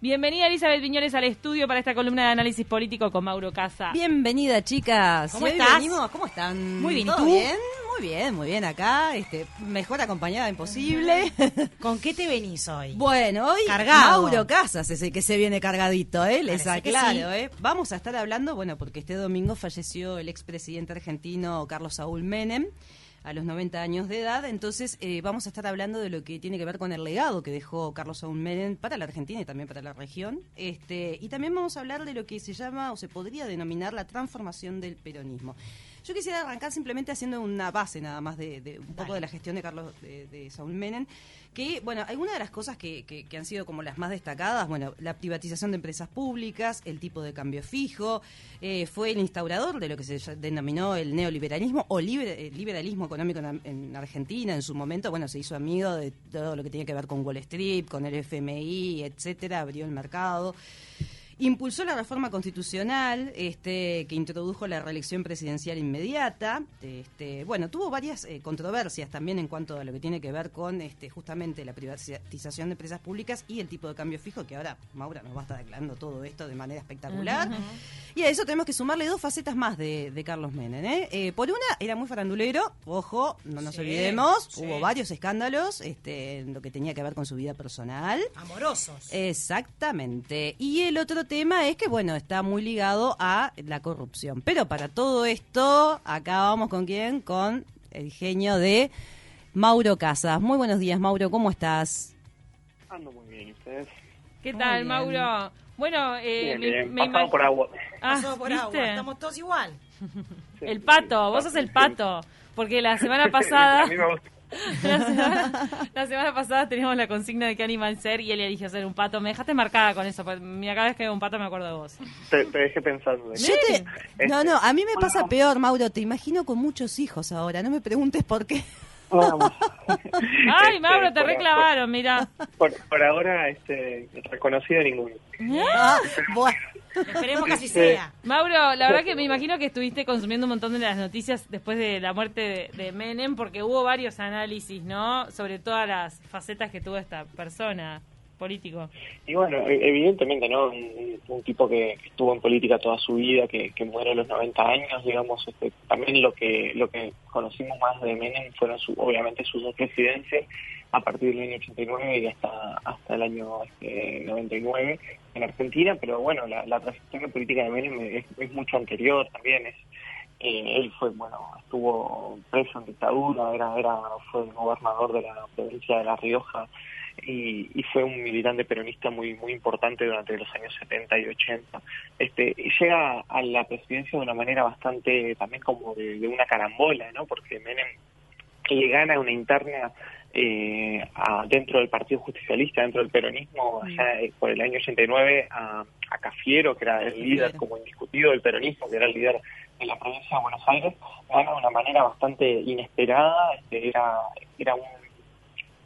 Bienvenida Elizabeth Viñoles al estudio para esta columna de análisis político con Mauro Casa. Bienvenida, chicas. ¿Cómo estás? venimos- ¿Cómo están? Muy bien, ¿y bien? Muy bien, muy bien acá. Este, mejor acompañada imposible. ¿Con qué te venís hoy? bueno, hoy Cargado. Mauro Casas es el que se viene cargadito, ¿eh? Les Parece aclaro, sí. ¿eh? Vamos a estar hablando, bueno, porque este domingo falleció el expresidente argentino Carlos Saúl Menem a los 90 años de edad, entonces eh, vamos a estar hablando de lo que tiene que ver con el legado que dejó Carlos Saúl Menem para la Argentina y también para la región. Este, y también vamos a hablar de lo que se llama o se podría denominar la transformación del peronismo. Yo quisiera arrancar simplemente haciendo una base nada más de, de un poco de la gestión de Carlos de, de Saúl Menem, que bueno, algunas de las cosas que, que- que han sido como las más destacadas, bueno, la privatización de empresas públicas, el tipo de cambio fijo, eh, fue el instaurador de lo que se denominó el neoliberalismo o liber- eh, liberalismo económico en, en Argentina en su momento, bueno, se hizo amigo de todo lo que tenía que ver con Wall Street, con el FMI, etcétera, abrió el mercado. Impulsó la reforma constitucional, este, que introdujo la reelección presidencial inmediata. Este, bueno, tuvo varias eh, controversias también en cuanto a lo que tiene que ver con este, justamente la privatización de empresas públicas y el tipo de cambio fijo, que ahora Maura nos va a estar declarando todo esto de manera espectacular. Y a eso tenemos que sumarle dos facetas más de, de Carlos Menem. ¿eh? Eh, por una, era muy farandulero, ojo, no nos Sí, olvidemos, sí. hubo varios escándalos este, en lo que tenía que ver con su vida personal. Amorosos. Exactamente. Y el otro tema es que, bueno, está muy ligado a la corrupción. Pero para todo esto, acá vamos con quién? Con el genio de Mauro Casas. Muy buenos días, Mauro, ¿cómo estás? Ando muy bien, ¿y ustedes? ¿Qué Muy tal, bien. Mauro? Bueno, eh, bien, me- bien. me Pasado por agua. Ah, Pasó por ¿viste? agua. Estamos todos igual. Sí, El pato, sí. vos sos el Sí. pato. Porque la semana pasada, A mí me gusta. la semana, la semana pasada teníamos la consigna de qué animal ser y él eligió ser un pato. Me dejaste marcada con eso. porque Mira, cada vez que veo un pato me acuerdo de vos. Te, te dejé pensando. Yo te- No, no, a mí me pasa peor, Mauro. Te imagino con muchos hijos ahora. No me preguntes por qué. Vamos. Ay, Este, Mauro, te por- reclamaron, mira. Por, por ahora, este, reconocido ninguno. Ah, bueno. Esperemos que así Sí. sea. Mauro, la verdad que me imagino que estuviste consumiendo un montón de las noticias después de la muerte de, de Menem, porque hubo varios análisis, ¿no? Sobre todas las facetas que tuvo esta persona político. Y bueno, e- evidentemente, ¿no? Un, un tipo que, que estuvo en política toda su vida, que, que muere a los 90 años, digamos, este, también lo que lo que conocimos más de Menem fueron su, obviamente sus dos presidencias a partir del año 89 y hasta hasta el año este, 99 en Argentina, pero bueno, la, la trayectoria política de Menem es, mucho anterior también, es eh, él fue, bueno, estuvo preso en dictadura, era, era, fue gobernador de la provincia de La Rioja y, y fue un militante peronista muy muy importante durante los años 70 y 80. Este, llega a la presidencia de una manera bastante también como de, de una carambola, ¿no? Porque Menem le gana una interna eh, a- dentro del Partido Justicialista, dentro del peronismo, allá eh, por el año 89, a, a Cafiero, que era el líder como indiscutido del peronismo, que era el líder de la provincia de Buenos Aires, gana de una manera bastante inesperada, este, era, era un,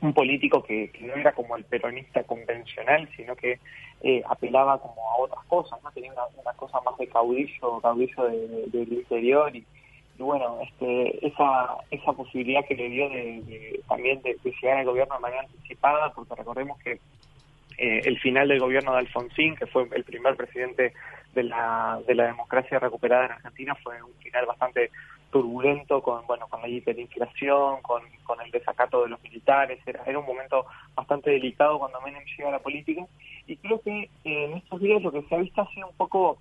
un político que, que no era como el peronista convencional, sino que eh, apelaba como a otras cosas, no tenía una, una cosa más de caudillo, caudillo de- de- del interior y, y bueno, este, esa, esa posibilidad que le dio de, también de, de llegar al gobierno de manera anticipada, porque recordemos que eh, el final del gobierno de Alfonsín, que fue el primer presidente de la, de la democracia recuperada en Argentina, fue un final bastante turbulento con bueno con la hiperinflación, con, con el desacato de los militares, era, era un momento bastante delicado cuando Menem llega a la política. Y creo que eh, en estos días lo que se ha visto ha sido un poco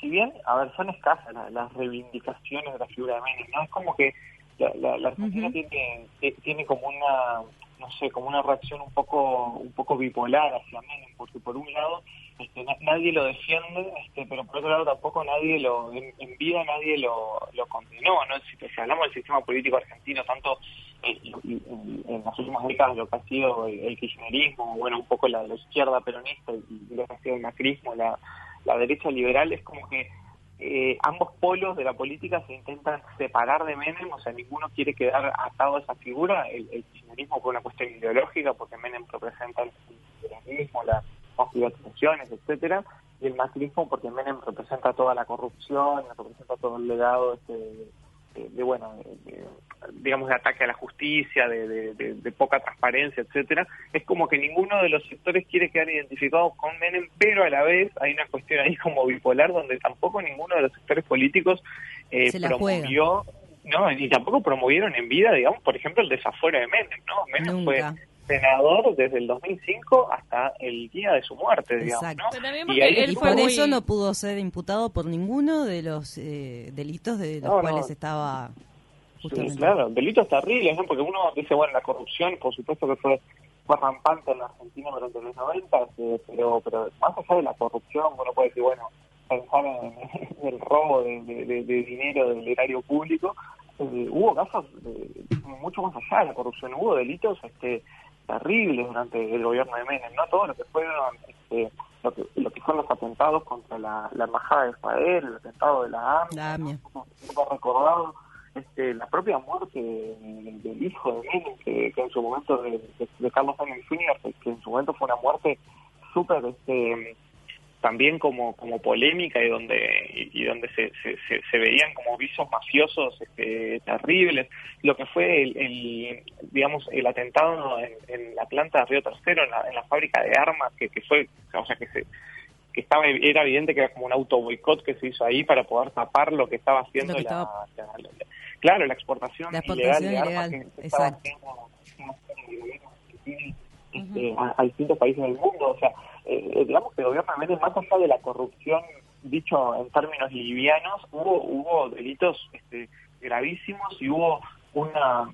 si bien, a ver, son escasas la- las reivindicaciones de la figura de Menem, ¿no? Es como que la, la, la Argentina tiene, tiene como una, no sé, como una reacción un poco un poco bipolar hacia Menem, porque por un lado este, na- nadie lo defiende, este, pero por otro lado tampoco nadie lo, en, en vida nadie lo, lo condenó, ¿no? Si, si hablamos del sistema político argentino, tanto eh, en, en las últimas décadas lo que ha sido el, el kirchnerismo, bueno, un poco la, la izquierda peronista y lo que ha sido el macrismo, la, la derecha liberal, es como que eh, ambos polos de la política se intentan separar de Menem, o sea, ninguno quiere quedar atado a esa figura, el, el kirchnerismo por una cuestión ideológica, porque Menem representa el las las privatizaciones, etcétera, y el macrismo porque Menem representa toda la corrupción, representa todo el legado este, de, de, bueno, de- digamos, de ataque a la justicia, de, de- poca transparencia, etcétera, es como que ninguno de los sectores quiere quedar identificado con Menem, pero a la vez hay una cuestión ahí como bipolar donde tampoco ninguno de los sectores políticos eh, Se la juega. promovió, no, ni tampoco promovieron en vida, digamos, por ejemplo, el desafuero de Menem, ¿no? Menem Nunca. fue senador desde el 2005 hasta el día de su muerte, digamos, Exacto. ¿no? Pero también Y ahí él Y fue por muy- eso no pudo ser imputado por ninguno de los eh, delitos de los No, no. cuales estaba justamente. Sí, claro, delitos terribles, ¿no? Porque uno dice, bueno, la corrupción, por supuesto que fue, fue rampante en la Argentina durante los 90, eh, pero, pero más allá de la corrupción, uno puede decir, bueno, pensar en, en el robo de, de- de- de dinero del erario público, eh, hubo casos de- mucho más allá de la corrupción, hubo delitos este terribles durante el gobierno de Menem, ¿no? Todo lo que fueron, este, lo que, lo que fueron los atentados contra la, la embajada de Israel, el atentado de la AMIA. ¿no? Como recordado, este, la propia muerte del, del hijo de Menem, que, que en su momento, de, de- de Carlos Menem Jr., que, que en su momento fue una muerte súper, este, también como, como polémica y donde y, y donde se, se, se- se veían como visos mafiosos este, terribles. Lo que fue el, el, digamos el atentado en, en la planta de Río Tercero, en la, en la fábrica de armas, que, que fue, o sea que se que estaba era evidente que era como un auto boicot que se hizo ahí para poder tapar lo que estaba haciendo que la, estaba- la- la- claro la exportación, La exportación ilegal de armas ilegal, que, que estaba haciendo- este, a, a distintos países del mundo. O sea, eh, digamos que el gobierno de Menem, más allá de la corrupción, dicho en términos livianos, hubo, hubo delitos este, gravísimos y hubo una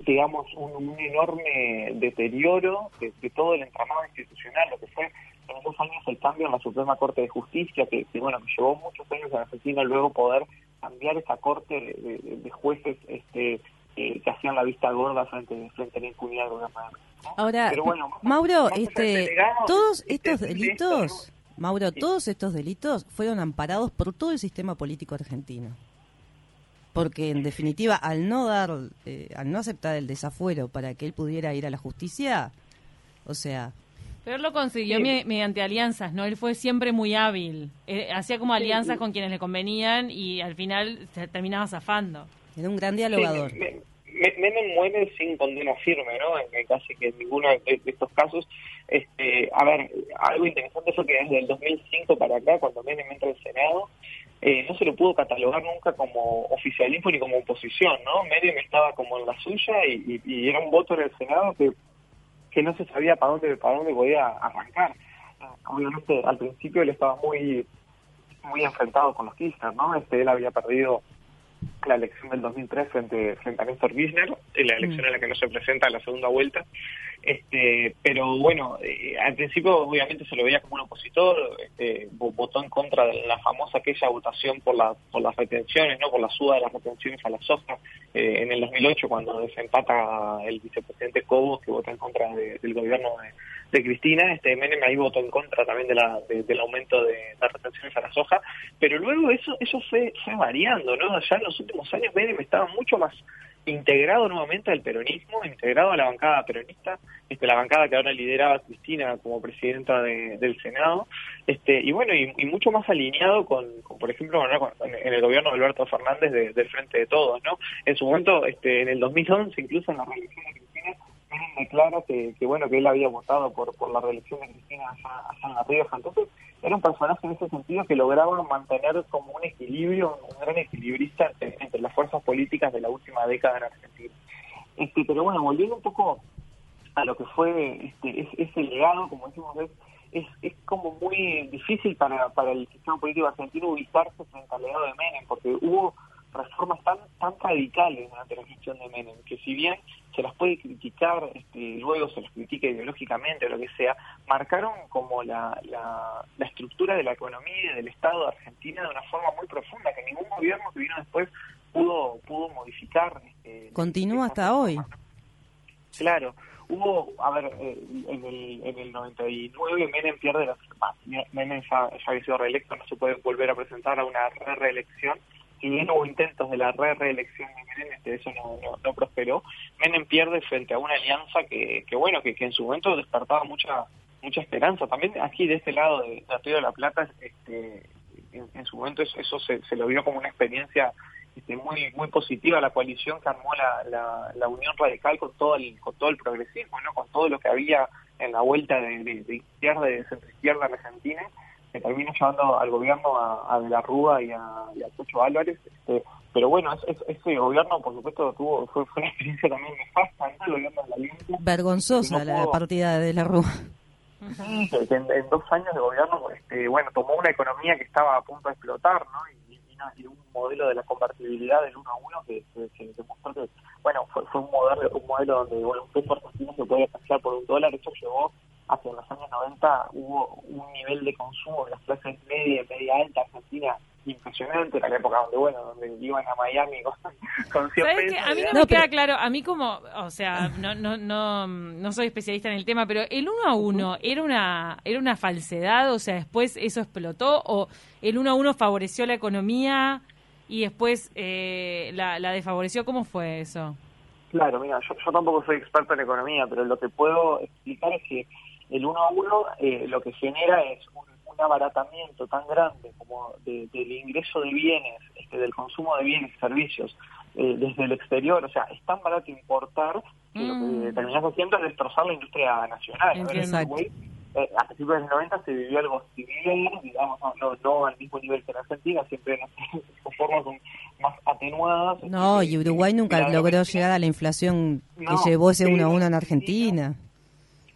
digamos, un, enorme deterioro de, todo el entramado institucional, lo que fue en esos años el cambio en la Suprema Corte de Justicia, que, bueno, que llevó muchos años en Argentina luego poder cambiar esa corte de- de jueces este, eh, que hacían la vista gorda frente, frente a la impunidad del gobierno de ¿no? Ahora, Pero bueno, Mauro, este, todos este, estos de delitos, esto, Mauro, Sí. todos estos delitos fueron amparados por todo el sistema político argentino. Porque en definitiva, al no dar, eh, al no aceptar el desafuero para que él pudiera ir a la justicia, o sea, Pero él lo consiguió Sí. mediante alianzas, ¿no? Él fue siempre muy hábil. Eh, hacía como alianzas sí. con quienes le convenían y al final se terminaba zafando. Era un gran dialogador. Sí, Me- Me- Menem muere sin condena firme, ¿no? En, casi que en ninguno de, estos casos. Este, a ver, algo interesante fue que desde el 2005 para acá, cuando Menem entra al Senado, eh, no se lo pudo catalogar nunca como oficialismo ni como oposición, ¿no? Menem estaba como en la suya y, y- y era un voto en el Senado que, que no se sabía para dónde para dónde podía arrancar. Eh, Obviamente, al principio él estaba muy muy enfrentado con los Kirchner, ¿no? Este, él había perdido la elección del 2003 frente, frente a Néstor Kirchner, la elección en la que no se presenta a la segunda vuelta. Este, pero bueno, eh, al principio obviamente se lo veía como un opositor, este, vo- votó en contra de la famosa aquella votación por, la, por las retenciones, no por la suba de las retenciones a la soja eh, en el 2008 cuando desempata el vicepresidente Cobos que vota en contra de- del gobierno de, de Cristina, este Menem ahí votó en contra también de la, de- del aumento de las retenciones a la soja, pero luego eso eso fue, fue variando, ¿no? Ya en los últimos años Menem estaba mucho más integrado nuevamente al peronismo, integrado a la bancada peronista, este, la bancada que ahora lideraba Cristina como presidenta de- del Senado, este, y bueno, y, mucho más alineado con, por ejemplo, con- en el gobierno de Alberto Fernández de- del Frente de Todos, ¿no? En su momento, este, en el 2011, incluso en la de Menem declara que, que, bueno, que él había votado por, por la reelección de Cristina allá, allá en La Rioja, entonces era un personaje en ese sentido que lograba mantener como un equilibrio, un gran equilibrista entre, las fuerzas políticas de la última década en Argentina. Este, pero bueno, volviendo un poco a lo que fue este, es- ese legado, como decimos, es, es, es como muy difícil para, para el sistema político argentino ubicarse frente al legado de Menem, porque hubo reformas tan tan radicales durante la gestión de Menem, que si bien se las puede criticar, este, luego se las critica ideológicamente o lo que sea, marcaron como la, la, la estructura de la economía y del Estado de Argentina de una forma muy profunda, que ningún gobierno que vino después pudo pudo modificar. Este, Continúa hasta hoy. Claro, hubo, a ver, eh, en el, en el 99 Menem pierde la... bah, Menem ya, ya había sido reelecto, no se puede volver a presentar a una re reelección. Si bien hubo intentos de la re reelección de Menem, este, eso no, prosperó. Menem pierde frente a una alianza que, que bueno, que, que en su momento despertaba mucha mucha esperanza. También aquí de este lado de, de de la Plata, este, en, su momento eso, eso se, se lo vio como una experiencia este, muy muy positiva la coalición que armó la, la, la Unión Radical con todo el con todo el progresismo, ¿no? Con todo lo que había en la vuelta de, de, de izquierda, de centro izquierda argentina, que terminó llevando al gobierno a, a De la Rúa y a, y a Cucho Álvarez. Este, pero bueno, es, es- ese gobierno, por supuesto, tuvo fue, fue una experiencia también nefasta, ¿no? El gobierno de la Alianza. Vergonzosa No la pudo- partida de la Rúa. Sí, en, en dos años de gobierno, este, bueno, tomó una economía que estaba a punto de explotar, ¿no? Y, y- un modelo de la convertibilidad del uno a uno que, que, que demostró que, bueno, fue, fue un modelo un modelo donde, bueno, un peso argentino se podía cambiar por un dólar. Eso llevó a que en los años 90 hubo un nivel de consumo de las clases media y media alta argentina impresionante. Era la época donde, bueno, donde iban a Miami con, con 100 ¿Sabes pesos. A mí no, me No, queda pero- claro, a mí como, o sea, no, no, no, no soy especialista en el tema, pero el uno a uno era una, era una falsedad, o sea, después eso explotó, o el uno a uno favoreció la economía y después eh, la, la desfavoreció, ¿cómo fue eso? Claro, mira, yo, yo tampoco soy experto en economía, pero lo que puedo explicar es que el uno a uno eh, lo que genera es un, un abaratamiento tan grande como de- del ingreso de bienes, este, del consumo de bienes y servicios eh, desde el exterior. O sea, es tan barato importar que lo Mm. que terminás haciendo es destrozar la industria nacional. Uruguay, eh, a principios de los 90 se vivió algo similar, digamos, no, no, no al mismo nivel que en Argentina, siempre con formas más atenuadas. No, y Uruguay nunca logró llegar a la inflación que No, llevó ese sí, uno a uno en no, Argentina.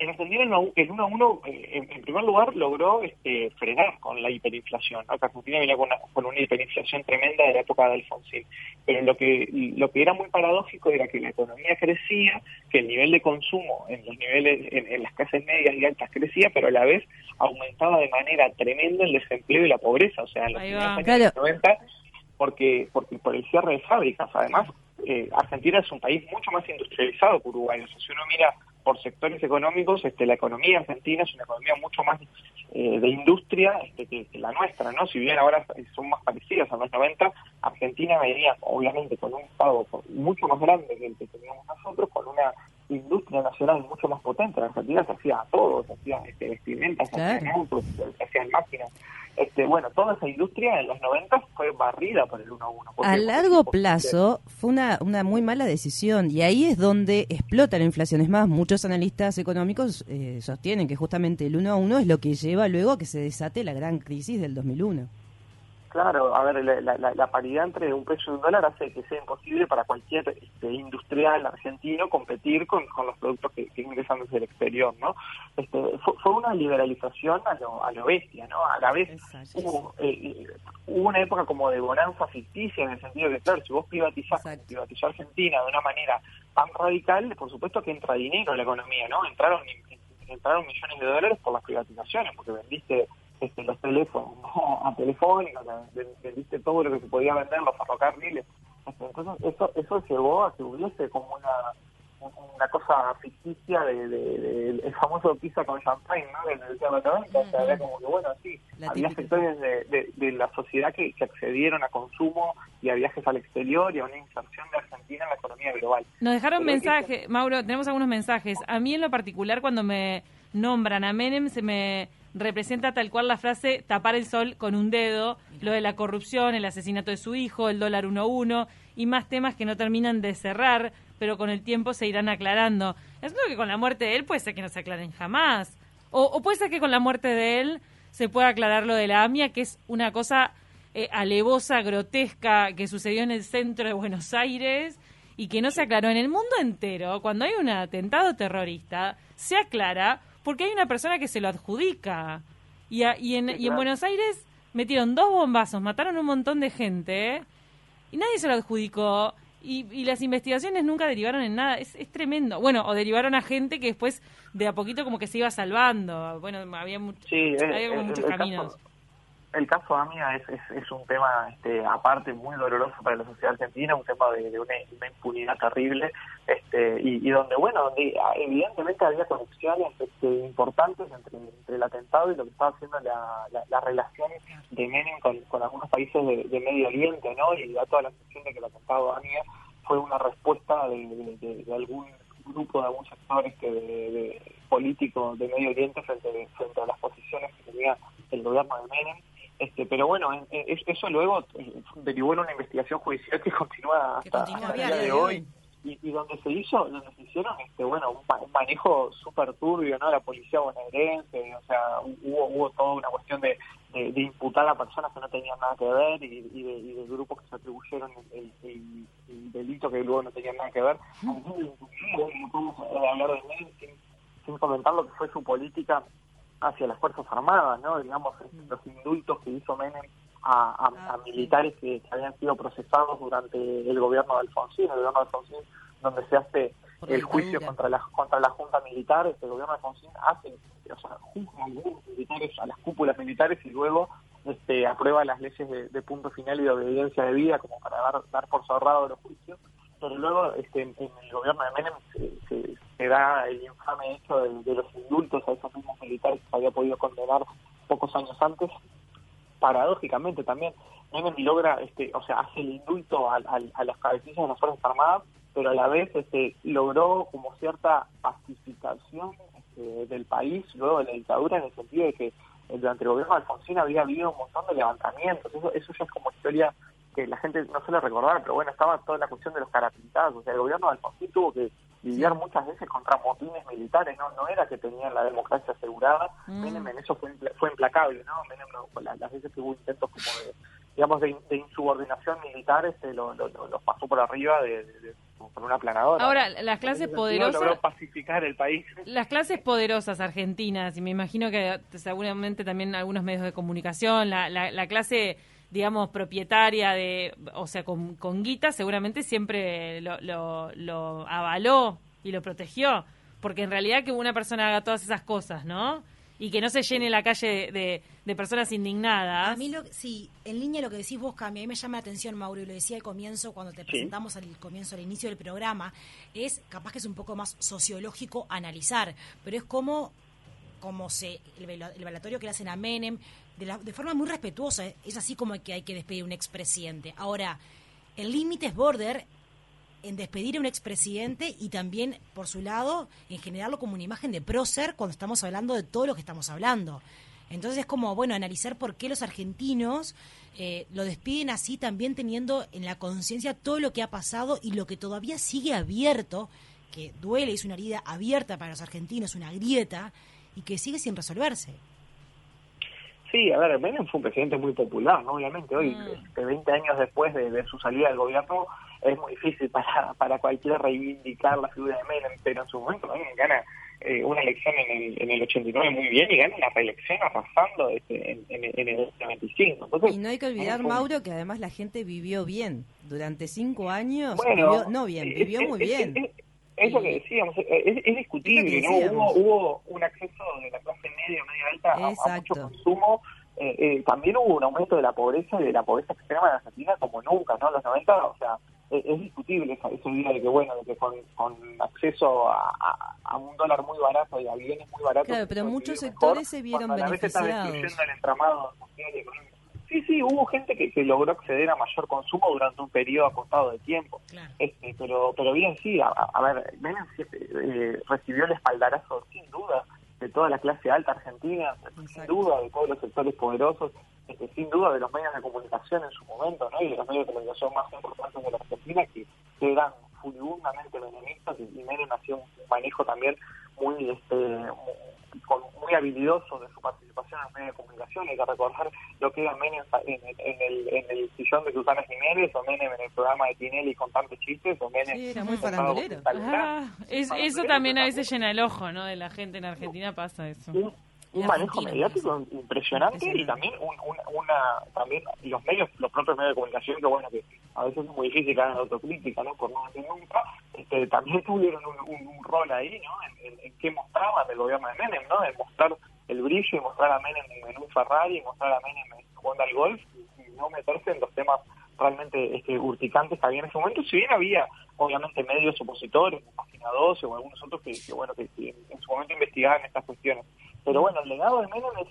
En Argentina el uno a uno- el uno a uno, eh, en, en primer lugar, logró este, frenar con la hiperinflación. Argentina venía con una, con una hiperinflación tremenda de la época de Alfonsín. Pero lo que, lo que era muy paradójico era que la economía crecía, que el nivel de consumo en los niveles, en, en las clases medias y altas crecía, pero a la vez aumentaba de manera tremenda el desempleo y la pobreza. O sea, en los años Claro. de los 90 porque, porque por el cierre de fábricas. Además, eh, Argentina es un país mucho más industrializado que Uruguay. O sea, si uno mira por sectores económicos, este, la economía argentina es una economía mucho más eh, de industria este, que, que la nuestra, ¿no? Si bien ahora son más parecidas a los 90, Argentina venía, obviamente, con un Estado mucho más grande que el que teníamos nosotros, con una industria nacional mucho más potente. En Argentina se hacía todo, se hacía este, vestimentas, se hacían autos, se hacían máquinas. Este, bueno, toda esa industria en los 90 fue barrida por el 1 a 1. A largo plazo fue una, una muy mala decisión y ahí es donde explota la inflación. Es más, muchos analistas económicos eh, sostienen que justamente el uno a uno es lo que lleva luego a que se desate la gran crisis del 2001. Claro, a ver, la, la- la paridad entre un peso y un dólar hace que sea imposible para cualquier este, industrial argentino competir con, con los productos que, que ingresan desde el exterior, ¿no? Este, fue, fue una liberalización a lo, a lo bestia, ¿no? A la vez hubo, eh, hubo una época como de bonanza ficticia en el sentido que, claro, si vos privatizás, privatizó Argentina de una manera tan radical, por supuesto que entra dinero en la economía, ¿no? Entraron, entraron millones de dólares por las privatizaciones, porque vendiste este, los teléfonos ¿no? a Telefónica, ven- vendiste todo lo que se podía vender, los ferrocarriles. Entonces, eso, eso llevó a que hubiese como una una cosa ficticia de, de- de- el famoso pizza con champagne, ¿no? Del del siglo XX, o sea, era como que, bueno, sí, La había típica. sectores de, la sociedad que, que accedieron a consumo y a viajes al exterior y a una inserción de Argentina en la economía global. Nos dejaron mensajes, Mauro, tenemos algunos mensajes. A mí en lo particular cuando me nombran a Menem se me representa tal cual la frase tapar el sol con un dedo, lo de la corrupción, el asesinato de su hijo, el dólar 1-1 y más temas que no terminan de cerrar, pero con el tiempo se irán aclarando. Es lo que con la muerte de él puede ser que no se aclaren jamás. O, o puede ser que con la muerte de él se pueda aclarar lo de la AMIA, que es una cosa eh, alevosa, grotesca, que sucedió en el centro de Buenos Aires y que no se aclaró en el mundo entero. Cuando hay un atentado terrorista, se aclara porque hay una persona que se lo adjudica. Y, a- y, en, Sí, y en claro. Buenos Aires metieron dos bombazos, mataron un montón de gente y nadie se lo adjudicó. Y, y las investigaciones nunca derivaron en nada. Es, es tremendo. Bueno, o derivaron a gente que después de a poquito como que se iba salvando. Bueno, había, mucho, Sí, había como muchos el caminos. Caso, el caso AMIA es, es, un tema este, aparte muy doloroso para la sociedad argentina, un tema de, de una, impunidad terrible, este, y, y donde, bueno, donde evidentemente había conexiones este, importantes entre, el atentado y lo que estaba haciendo la, la, la relación de Menem con, algunos países de, de Medio Oriente, ¿no? Y da toda la sensación de que el atentado AMIA fue una respuesta de, de- de- de algún grupo, de algún sector este, de, de político de Medio Oriente frente, frente a las posiciones que tenía el gobierno de Menem. Este, pero bueno, en- en- es- eso luego eh, derivó en una investigación judicial que continúa Que hasta, continúa hasta el día de hoy y, y donde se hizo, donde se hicieron este bueno un, ma- un manejo súper turbio, ¿no? La policía bonaerense, o sea, hubo, hubo toda una cuestión de, de, de imputar a personas que no tenían nada que ver y, y de, y de grupos que se atribuyeron el, el- el delito que luego no tenían nada que ver. No podemos hablar de sin, sin comentar lo que fue su política hacia las Fuerzas Armadas, ¿no? Digamos, los indultos que hizo Menem a, a- a Ah, militares que, habían sido procesados durante el gobierno de Alfonsín, el gobierno de Alfonsín, donde se hace el juicio contra la contra la junta militar, este el gobierno de Alfonsín hace, o sea, juzga a algunos militares, a las cúpulas militares y luego este aprueba las leyes de, de punto final y de obediencia de vida como para dar, dar por cerrado los juicios. Pero luego este, en en el gobierno de Menem se, se- se da el infame hecho de, los indultos a esos mismos militares que se había podido condenar pocos años antes. Paradójicamente también, Menem logra, este, o sea, hace el indulto al- al- a, las cabecillas de las Fuerzas Armadas, pero a la vez este, logró como cierta pacificación este, del país luego de la dictadura en el sentido de que eh, durante el gobierno de Alfonsín había habido un montón de levantamientos. Eso, eso ya es como historia que la gente no suele recordar, pero bueno, estaba toda la cuestión de los carapintados. O sea, el gobierno de Alfonsín tuvo que lidiar muchas veces contra motines militares, no no era que tenían la democracia asegurada. Mm. Menem en eso fue, fue implacable, ¿no? Menem, no, la- las veces que hubo intentos como de, digamos, de, de insubordinación militar, este, lo, lo, lo- los pasó por arriba de, de- con una planadora. Ahora, las clases poderosas... Logró pacificar el país. Las clases poderosas argentinas, y me imagino que seguramente también algunos medios de comunicación, la, la, la clase, digamos, propietaria de, o sea, con, con guita, seguramente siempre lo, lo, lo avaló y lo protegió, porque en realidad que una persona haga todas esas cosas, ¿no? Y que no se llene la calle de, de personas indignadas. A mí, lo, sí, en línea lo que decís vos, Cami, a mí me llama la atención, Mauro, y lo decía al comienzo, cuando te presentamos al comienzo, al inicio del programa, es capaz que es un poco más sociológico analizar, pero es como, como se, el, vela- el velatorio que le hacen a Menem, de, la- de forma muy respetuosa, es así como que hay que despedir a un expresidente. Ahora, el límite es border en despedir a un expresidente y también, por su lado, en generarlo como una imagen de prócer cuando estamos hablando de todo lo que estamos hablando. Entonces es como, bueno, analizar por qué los argentinos eh, lo despiden así, también teniendo en la conciencia todo lo que ha pasado y lo que todavía sigue abierto, que duele, es una herida abierta para los argentinos, una grieta, y que sigue sin resolverse. Sí, a ver, Menem fue un presidente muy popular, ¿no? Obviamente, hoy, Mm. este, 20 años después de, de su salida del gobierno, es muy difícil para, para cualquiera reivindicar la figura de Menem, pero en su momento Menem gana eh, una elección en el, en el 89 muy bien y gana una reelección arrasando este, en, en, en el 95. Entonces, Y no hay que olvidar, fue- Mauro, que además la gente vivió bien. Durante cinco años, Bueno, vivió, no bien, eh, vivió eh, muy eh, bien. eh, es lo que decíamos, eh, es, es discutible, ¿no? Hubo, hubo un acceso de la clase media, media alta a- a, mucho consumo. Eh, eh, también hubo un aumento de la pobreza y de la pobreza extrema en Argentina como nunca, ¿no? En los 90, o sea, eh, es discutible esa, esa idea de que, bueno, de que con, con acceso a, a- a un dólar muy barato y a bienes muy baratos... Claro, pero muchos sectores mejor, se vieron a la vez está beneficiados. destruyendo el entramado social y económico. Sí, sí, hubo gente que, que logró acceder a mayor consumo durante un periodo acotado de tiempo. Claro. Este, pero pero bien sí, a, ver, Menem eh, recibió el espaldarazo sin duda de toda la clase alta argentina, sin duda de todos los sectores poderosos, este, sin duda de los medios de comunicación en su momento, ¿no? Y de los medios de comunicación más importantes de la Argentina que, que eran furibundamente menemistas y, y Menem hacía un manejo también muy este muy, habilidoso de su participación en los medios de comunicación. Hay que recordar lo que era Menem en, en- en el, en el sillón de Susana Jiménez, o Menem en el programa de Tinelli con tantos chistes, o Menem Sí, era muy farandulero. Ah, es- eso también a veces llena el ojo, ¿no? De la gente en Argentina pasa eso. un, un manejo mediático impresionante y también un- un- una también los medios los propios medios de comunicación que bueno que a veces es muy difícil que hagan autocrítica no por no decir nunca. Este, también tuvieron un, rol ahí no en, qué mostraban del gobierno de Menem no en mostrar el brillo y mostrar a Menem en un Ferrari y mostrar a Menem jugando al golf y, y no meterse en los temas realmente este, urticantes que había en ese momento, si bien había obviamente medios opositores, como Página 12 o algunos otros que, que, bueno que, que en su momento investigaban estas cuestiones. Pero bueno, el legado de Menem es,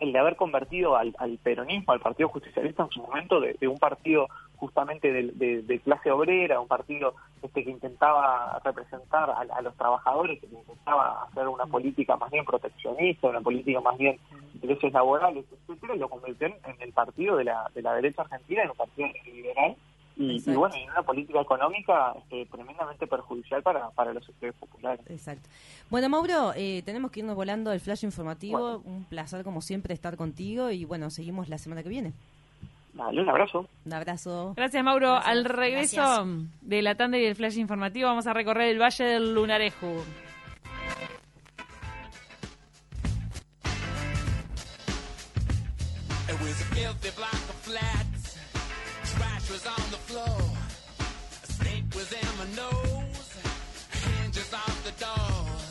el de haber convertido al, peronismo, al Partido Justicialista en su momento, de, un partido justamente de, clase obrera, un partido este que intentaba representar a, los trabajadores, que intentaba hacer una política más bien proteccionista, una política más bien de intereses laborales, etcétera, lo convirtió en, el partido de la, de la derecha argentina, en un partido liberal, y, bueno, y una política económica este, tremendamente perjudicial para, para los sectores populares. Exacto. Bueno, Mauro, eh, tenemos que irnos volando el flash informativo. Un placer, como siempre, estar contigo y bueno, seguimos la semana que viene. Dale, un abrazo. Un abrazo. Gracias, Mauro. Al regreso de la tanda y el flash informativo, vamos a recorrer el Valle del Lunarejo. Was on the floor. A snake was in my nose. Hinges off the door.